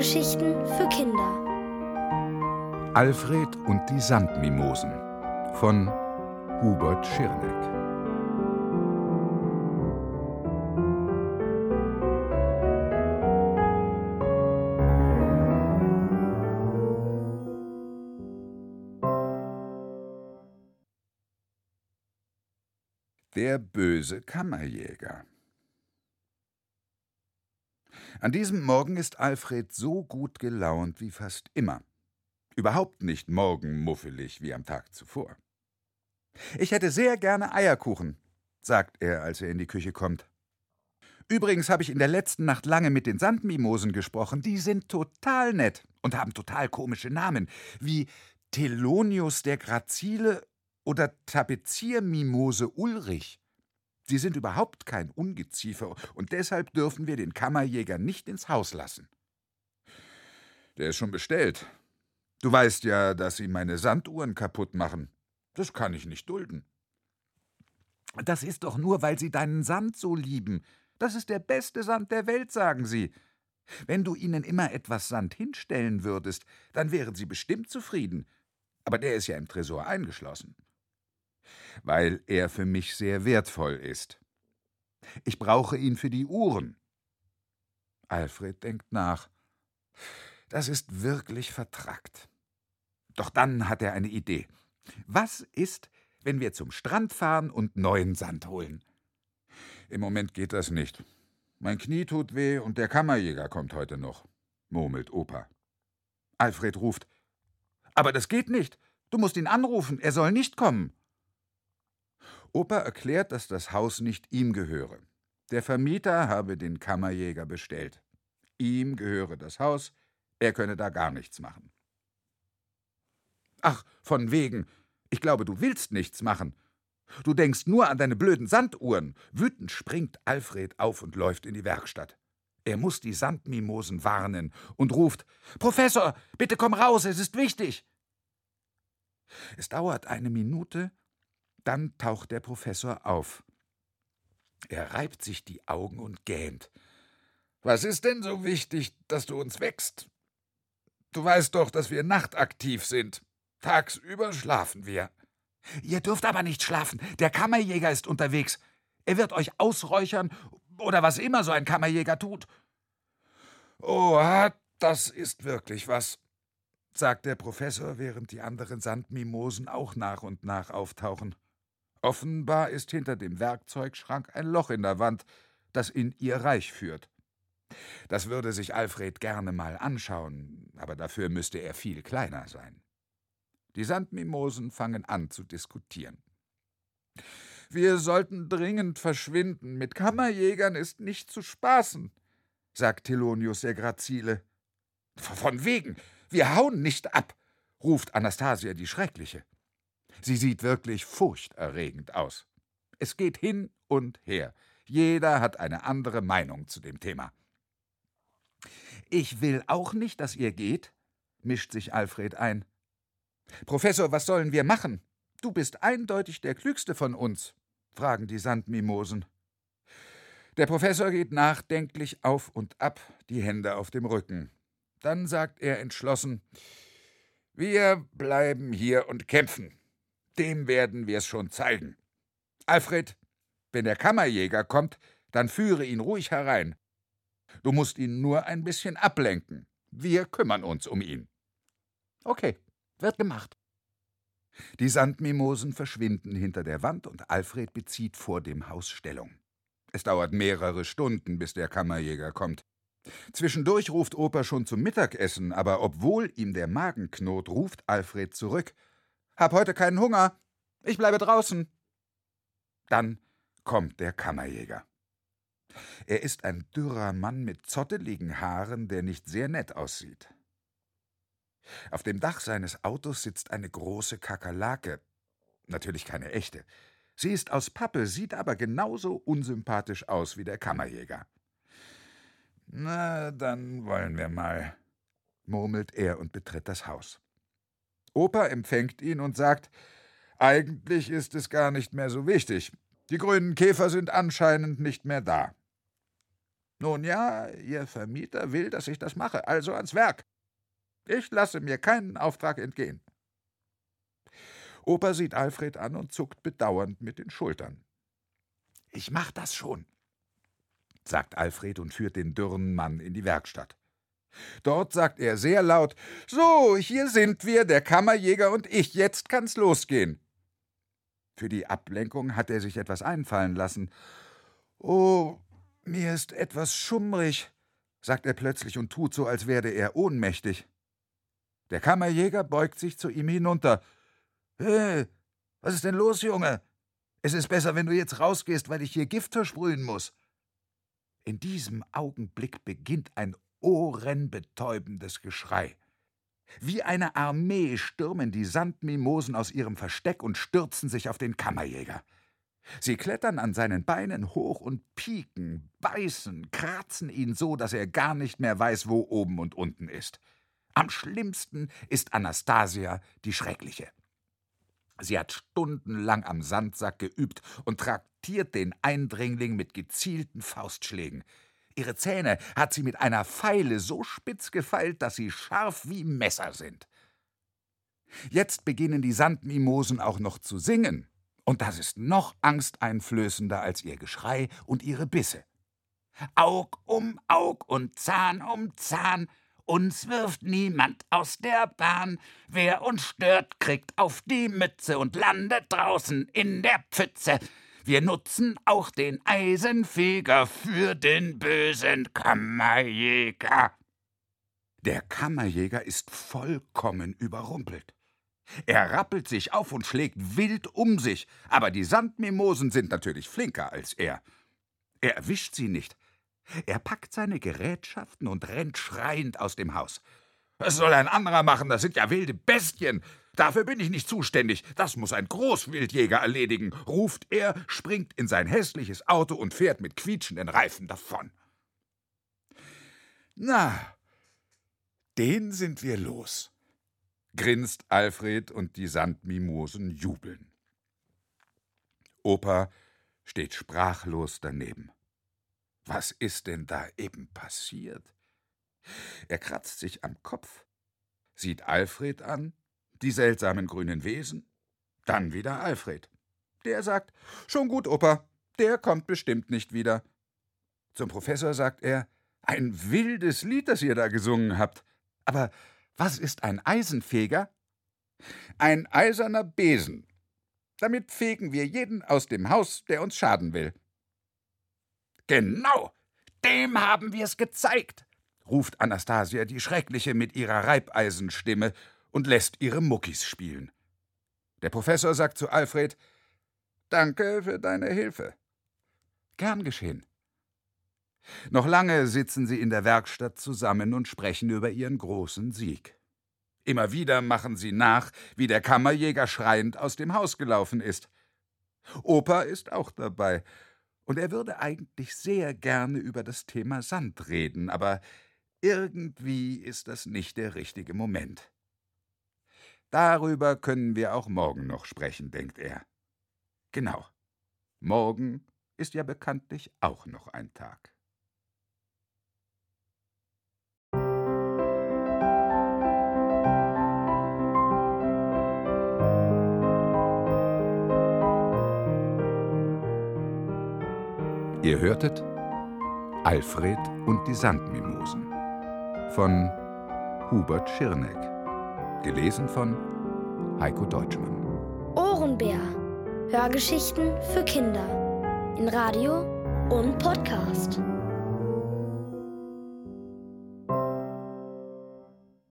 Hörgeschichten für Kinder. Alfred und die Sandmimosen von Hubert Schirneck. Der böse Kammerjäger. An diesem Morgen ist Alfred so gut gelaunt wie fast immer. Überhaupt nicht morgenmuffelig wie am Tag zuvor. Ich hätte sehr gerne Eierkuchen, sagt er, als er in die Küche kommt. Übrigens habe ich in der letzten Nacht lange mit den Sandmimosen gesprochen. Die sind total nett und haben total komische Namen, wie Thelonius der Grazile oder Tapeziermimose Ulrich. Sie sind überhaupt kein Ungeziefer, und deshalb dürfen wir den Kammerjäger nicht ins Haus lassen. Der ist schon bestellt. Du weißt ja, dass sie meine Sanduhren kaputt machen. Das kann ich nicht dulden. Das ist doch nur, weil sie deinen Sand so lieben. Das ist der beste Sand der Welt, sagen sie. Wenn du ihnen immer etwas Sand hinstellen würdest, dann wären sie bestimmt zufrieden. Aber der ist ja im Tresor eingeschlossen weil er für mich sehr wertvoll ist. Ich brauche ihn für die Uhren. Alfred denkt nach. Das ist wirklich vertrackt. Doch dann hat er eine Idee. Was ist, wenn wir zum Strand fahren und neuen Sand holen? Im Moment geht das nicht. Mein Knie tut weh und der Kammerjäger kommt heute noch, murmelt Opa. Alfred ruft: Aber das geht nicht. Du musst ihn anrufen, er soll nicht kommen. Opa erklärt, dass das Haus nicht ihm gehöre. Der Vermieter habe den Kammerjäger bestellt. Ihm gehöre das Haus, er könne da gar nichts machen. Ach, von wegen. Ich glaube, du willst nichts machen. Du denkst nur an deine blöden Sanduhren. Wütend springt Alfred auf und läuft in die Werkstatt. Er muss die Sandmimosen warnen und ruft: Professor, bitte komm raus, es ist wichtig. Es dauert eine Minute, dann taucht der Professor auf. Er reibt sich die Augen und gähnt. Was ist denn so wichtig, dass du uns wächst? Du weißt doch, dass wir nachtaktiv sind. Tagsüber schlafen wir. Ihr dürft aber nicht schlafen. Der Kammerjäger ist unterwegs. Er wird euch ausräuchern oder was immer so ein Kammerjäger tut. Oha, das ist wirklich was, sagt der Professor, während die anderen Sandmimosen auch nach und nach auftauchen. Offenbar ist hinter dem Werkzeugschrank ein Loch in der Wand, das in ihr Reich führt. Das würde sich Alfred gerne mal anschauen, aber dafür müsste er viel kleiner sein. Die Sandmimosen fangen an zu diskutieren. Wir sollten dringend verschwinden. Mit Kammerjägern ist nicht zu spaßen, sagt Thelonius der Grazile. Von wegen, wir hauen nicht ab, ruft Anastasia die Schreckliche. Sie sieht wirklich furchterregend aus. Es geht hin und her. Jeder hat eine andere Meinung zu dem Thema. Ich will auch nicht, dass ihr geht, mischt sich Alfred ein. Professor, was sollen wir machen? Du bist eindeutig der Klügste von uns, fragen die Sandmimosen. Der Professor geht nachdenklich auf und ab, die Hände auf dem Rücken. Dann sagt er entschlossen: Wir bleiben hier und kämpfen. Dem werden wir es schon zeigen. Alfred, wenn der Kammerjäger kommt, dann führe ihn ruhig herein. Du musst ihn nur ein bisschen ablenken. Wir kümmern uns um ihn. Okay, wird gemacht. Die Sandmimosen verschwinden hinter der Wand und Alfred bezieht vor dem Haus Stellung. Es dauert mehrere Stunden, bis der Kammerjäger kommt. Zwischendurch ruft Opa schon zum Mittagessen, aber obwohl ihm der Magen knurrt, ruft Alfred zurück: hab heute keinen Hunger. Ich bleibe draußen. Dann kommt der Kammerjäger. Er ist ein dürrer Mann mit zotteligen Haaren, der nicht sehr nett aussieht. Auf dem Dach seines Autos sitzt eine große Kakerlake. Natürlich keine echte. Sie ist aus Pappe, sieht aber genauso unsympathisch aus wie der Kammerjäger. Na, dann wollen wir mal, murmelt er und betritt das Haus. Opa empfängt ihn und sagt, eigentlich ist es gar nicht mehr so wichtig. Die grünen Käfer sind anscheinend nicht mehr da. Nun ja, Ihr Vermieter will, dass ich das mache, also ans Werk. Ich lasse mir keinen Auftrag entgehen. Opa sieht Alfred an und zuckt bedauernd mit den Schultern. Ich mach das schon, sagt Alfred und führt den dürren Mann in die Werkstatt. Dort sagt er sehr laut: So, hier sind wir, der Kammerjäger und ich, jetzt kann's losgehen. Für die Ablenkung hat er sich etwas einfallen lassen. Oh, mir ist etwas schummrig, sagt er plötzlich und tut so, als werde er ohnmächtig. Der Kammerjäger beugt sich zu ihm hinunter. Hey, was ist denn los, Junge? Es ist besser, wenn du jetzt rausgehst, weil ich hier Gift versprühen muss. In diesem Augenblick beginnt ein ohrenbetäubendes Geschrei. Wie eine Armee stürmen die Sandmimosen aus ihrem Versteck und stürzen sich auf den Kammerjäger. Sie klettern an seinen Beinen hoch und pieken, beißen, kratzen ihn so, dass er gar nicht mehr weiß, wo oben und unten ist. Am schlimmsten ist Anastasia die Schreckliche. Sie hat stundenlang am Sandsack geübt und traktiert den Eindringling mit gezielten Faustschlägen. Ihre Zähne hat sie mit einer Feile so spitz gefeilt, dass sie scharf wie Messer sind. Jetzt beginnen die Sandmimosen auch noch zu singen, und das ist noch angsteinflößender als ihr Geschrei und ihre Bisse. Aug um Aug und Zahn um Zahn, uns wirft niemand aus der Bahn. Wer uns stört, kriegt auf die Mütze und landet draußen in der Pfütze. Wir nutzen auch den Eisenfeger für den bösen Kammerjäger. Der Kammerjäger ist vollkommen überrumpelt. Er rappelt sich auf und schlägt wild um sich, aber die Sandmimosen sind natürlich flinker als er. Er erwischt sie nicht, er packt seine Gerätschaften und rennt schreiend aus dem Haus. Was soll ein anderer machen? Das sind ja wilde Bestien. Dafür bin ich nicht zuständig. Das muss ein Großwildjäger erledigen, ruft er, springt in sein hässliches Auto und fährt mit quietschenden Reifen davon. Na, den sind wir los, grinst Alfred und die Sandmimosen jubeln. Opa steht sprachlos daneben. Was ist denn da eben passiert? Er kratzt sich am Kopf, sieht Alfred an, die seltsamen grünen Wesen, dann wieder Alfred. Der sagt: Schon gut, Opa, der kommt bestimmt nicht wieder. Zum Professor sagt er: Ein wildes Lied, das ihr da gesungen habt. Aber was ist ein Eisenfeger? Ein eiserner Besen. Damit fegen wir jeden aus dem Haus, der uns schaden will. Genau, dem haben wir's gezeigt, ruft Anastasia die Schreckliche mit ihrer Reibeisenstimme und lässt ihre Muckis spielen. Der Professor sagt zu Alfred: Danke für deine Hilfe. Gern geschehen. Noch lange sitzen sie in der Werkstatt zusammen und sprechen über ihren großen Sieg. Immer wieder machen sie nach, wie der Kammerjäger schreiend aus dem Haus gelaufen ist. Opa ist auch dabei und er würde eigentlich sehr gerne über das Thema Sand reden, aber irgendwie ist das nicht der richtige Moment. Darüber können wir auch morgen noch sprechen, denkt er. Genau. Morgen ist ja bekanntlich auch noch ein Tag. Ihr hörtet Alfred und die Sandmimosen von Hubert Schirneck. Gelesen von Heiko Deutschmann. Ohrenbär. Hörgeschichten für Kinder. In Radio und Podcast.